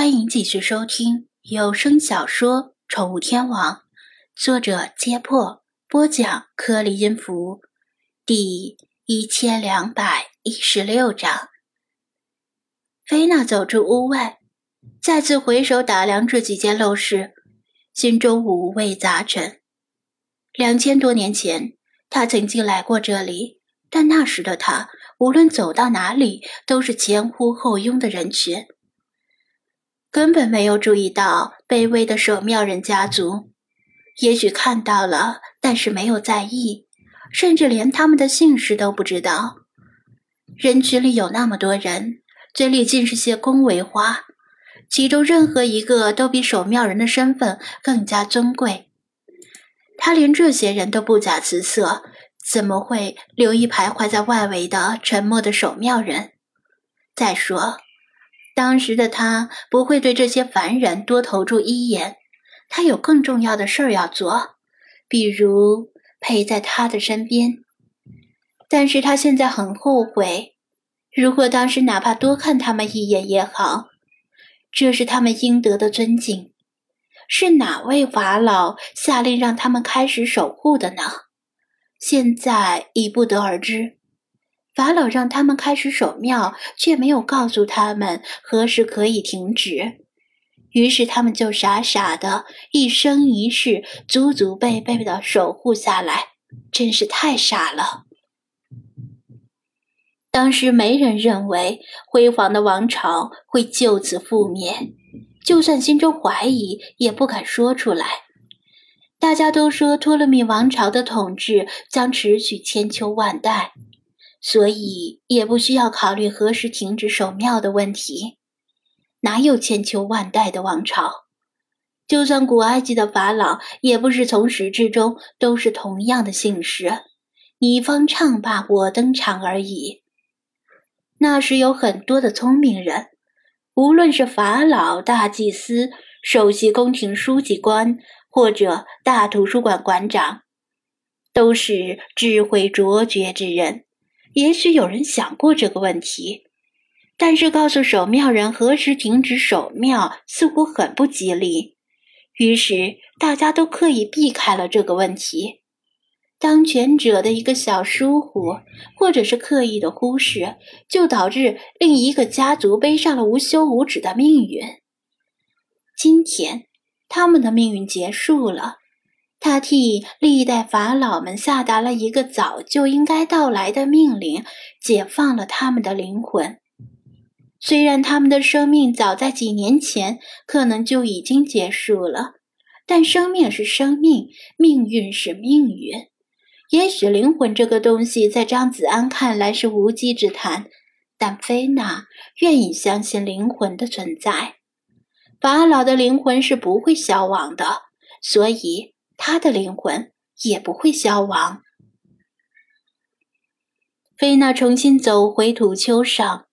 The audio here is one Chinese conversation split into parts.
欢迎继续收听有声小说《宠物天王》，作者：揭破，播讲：颗粒音符，第一千两百一十六章。菲娜走出屋外，再次回首打量这几间陋室，心中五味杂陈。两千多年前，他曾经来过这里，但那时的他，无论走到哪里，都是前呼后拥的人群。根本没有注意到卑微的守庙人家族，也许看到了，但是没有在意，甚至连他们的姓氏都不知道。人群里有那么多人，嘴里尽是些恭维话，其中任何一个都比守庙人的身份更加尊贵。他连这些人都不假辞色，怎么会留意徘徊在外围的沉默的守庙人？再说。当时的他不会对这些凡人多投注一眼，他有更重要的事儿要做，比如陪在他的身边。但是他现在很后悔，如果当时哪怕多看他们一眼也好，这是他们应得的尊敬。是哪位法老下令让他们开始守护的呢？现在已不得而知。法老让他们开始守庙，却没有告诉他们何时可以停止。于是他们就傻傻的，一生一世，祖祖辈辈的守护下来，真是太傻了。当时没人认为辉煌的王朝会就此覆灭，就算心中怀疑，也不敢说出来。大家都说托勒密王朝的统治将持续千秋万代。所以也不需要考虑何时停止守庙的问题。哪有千秋万代的王朝？就算古埃及的法老，也不是从始至终都是同样的姓氏，你方唱罢我登场而已。那时有很多的聪明人，无论是法老、大祭司、首席宫廷书记官，或者大图书馆馆长，都是智慧卓绝之人。也许有人想过这个问题，但是告诉守庙人何时停止守庙似乎很不吉利，于是大家都刻意避开了这个问题。当权者的一个小疏忽，或者是刻意的忽视，就导致另一个家族背上了无休无止的命运。今天，他们的命运结束了。他替历代法老们下达了一个早就应该到来的命令，解放了他们的灵魂。虽然他们的生命早在几年前可能就已经结束了，但生命是生命，命运是命运。也许灵魂这个东西在张子安看来是无稽之谈，但菲娜愿意相信灵魂的存在。法老的灵魂是不会消亡的，所以。他的灵魂也不会消亡。菲娜重新走回土丘上，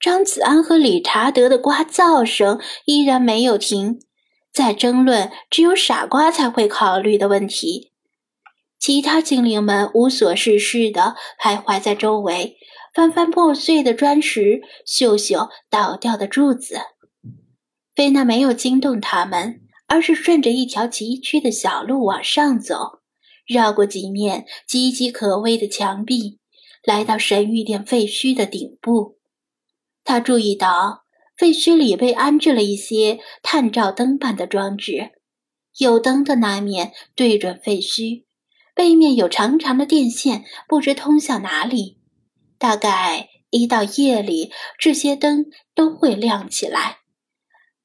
张子安和理查德的呱噪声依然没有停，在争论只有傻瓜才会考虑的问题。其他精灵们无所事事的徘徊在周围，翻翻破碎的砖石，嗅嗅倒掉的柱子。菲娜没有惊动他们。而是顺着一条崎岖的小路往上走，绕过几面岌岌可危的墙壁，来到神谕殿废墟的顶部。他注意到废墟里被安置了一些探照灯般的装置，有灯的那面对准废墟，背面有长长的电线，不知通向哪里。大概一到夜里，这些灯都会亮起来，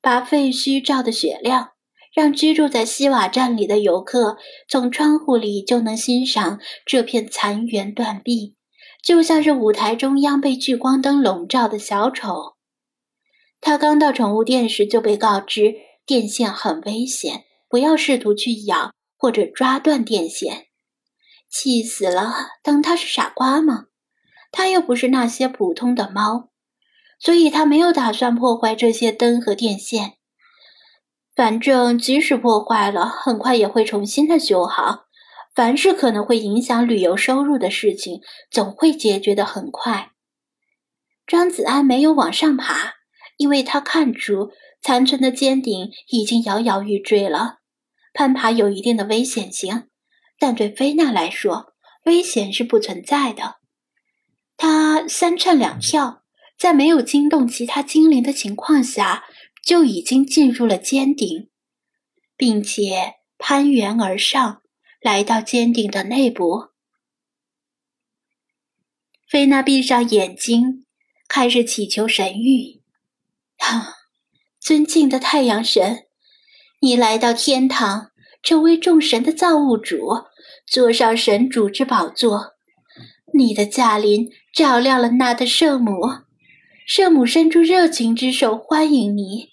把废墟照得雪亮。让居住在西瓦站里的游客从窗户里就能欣赏这片残垣断壁，就像是舞台中央被聚光灯笼罩的小丑。他刚到宠物店时就被告知电线很危险，不要试图去咬或者抓断电线。气死了！当他是傻瓜吗？他又不是那些普通的猫，所以他没有打算破坏这些灯和电线。反正即使破坏了，很快也会重新的修好。凡是可能会影响旅游收入的事情，总会解决的很快。张子安没有往上爬，因为他看出残存的尖顶已经摇摇欲坠了。攀爬有一定的危险性，但对菲娜来说，危险是不存在的。他三窜两跳，在没有惊动其他精灵的情况下，就已经进入了尖顶，并且攀援而上，来到尖顶的内部。菲娜闭上眼睛，开始祈求神谕：“啊，尊敬的太阳神！”你来到天堂，成为众神的造物主，坐上神主之宝座。你的驾临照亮了那的圣母，圣母伸出热情之手欢迎你。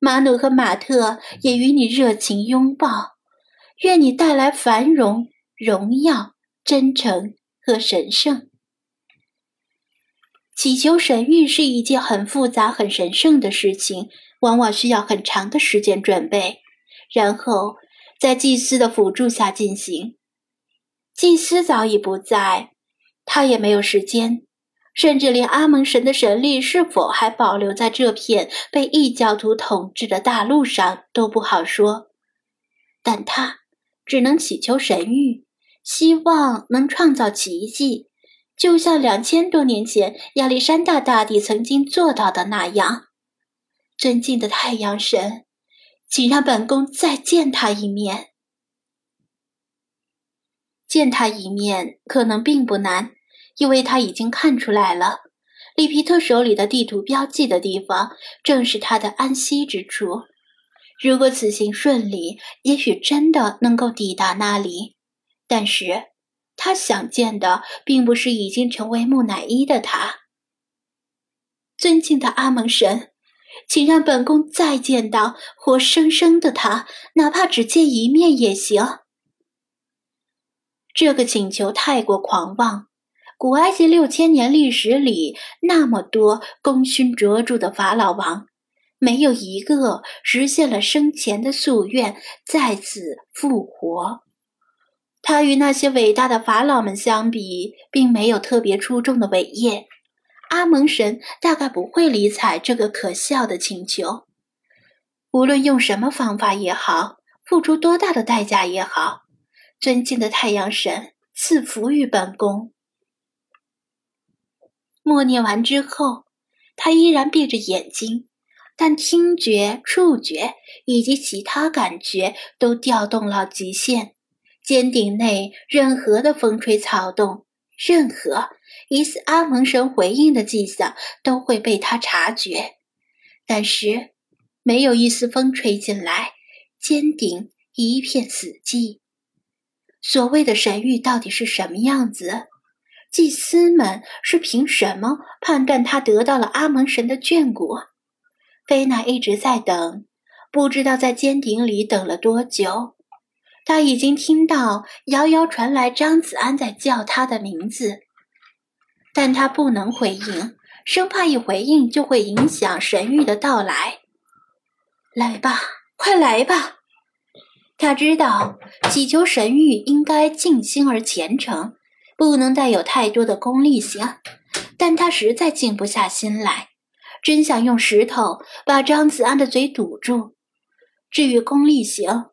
马努和马特也与你热情拥抱。愿你带来繁荣、荣耀、真诚和神圣。祈求神谕是一件很复杂、很神圣的事情。往往需要很长的时间准备，然后在祭司的辅助下进行。祭司早已不在，他也没有时间，甚至连阿蒙神的神力是否还保留在这片被异教徒统治的大陆上都不好说。但他只能祈求神谕，希望能创造奇迹，就像两千多年前亚历山大大帝曾经做到的那样。尊敬的太阳神，请让本宫再见他一面。见他一面可能并不难，因为他已经看出来了，里皮特手里的地图标记的地方正是他的安息之处。如果此行顺利，也许真的能够抵达那里。但是，他想见的并不是已经成为木乃伊的他。尊敬的阿蒙神。请让本宫再见到活生生的他，哪怕只见一面也行。这个请求太过狂妄。古埃及六千年历史里，那么多功勋卓著的法老王，没有一个实现了生前的夙愿，再次复活。他与那些伟大的法老们相比，并没有特别出众的伟业。阿蒙神大概不会理睬这个可笑的请求。无论用什么方法也好，付出多大的代价也好，尊敬的太阳神赐福于本宫。默念完之后，他依然闭着眼睛，但听觉、触觉以及其他感觉都调动到极限。尖顶内任何的风吹草动，任何。疑似阿蒙神回应的迹象都会被他察觉，但是没有一丝风吹进来，尖顶一片死寂。所谓的神域到底是什么样子？祭司们是凭什么判断他得到了阿蒙神的眷顾？菲娜一直在等，不知道在尖顶里等了多久。他已经听到遥遥传来张子安在叫他的名字。但他不能回应，生怕一回应就会影响神谕的到来。来吧，快来吧！他知道祈求神谕应该静心而虔诚，不能带有太多的功利性。但他实在静不下心来，真想用石头把张子安的嘴堵住。至于功利性，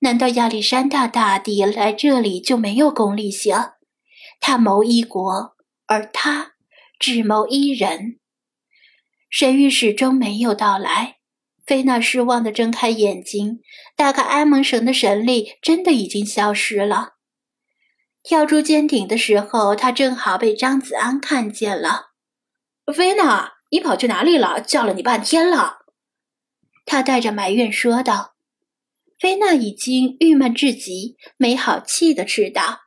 难道亚历山大大帝来这里就没有功利性？他谋一国。而他只谋一人，神谕始终没有到来。菲娜失望地睁开眼睛，大概埃蒙神的神力真的已经消失了。跳出尖顶的时候，他正好被张子安看见了。菲娜，你跑去哪里了？叫了你半天了。他带着埋怨说道。菲娜已经郁闷至极，没好气地斥道。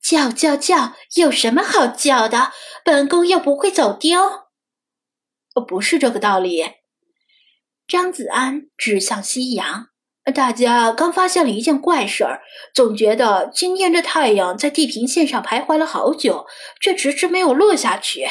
叫叫叫！有什么好叫的？本宫又不会走丢。不是这个道理。张子安指向夕阳，大家刚发现了一件怪事儿，总觉得今天这太阳在地平线上徘徊了好久，却迟迟没有落下去。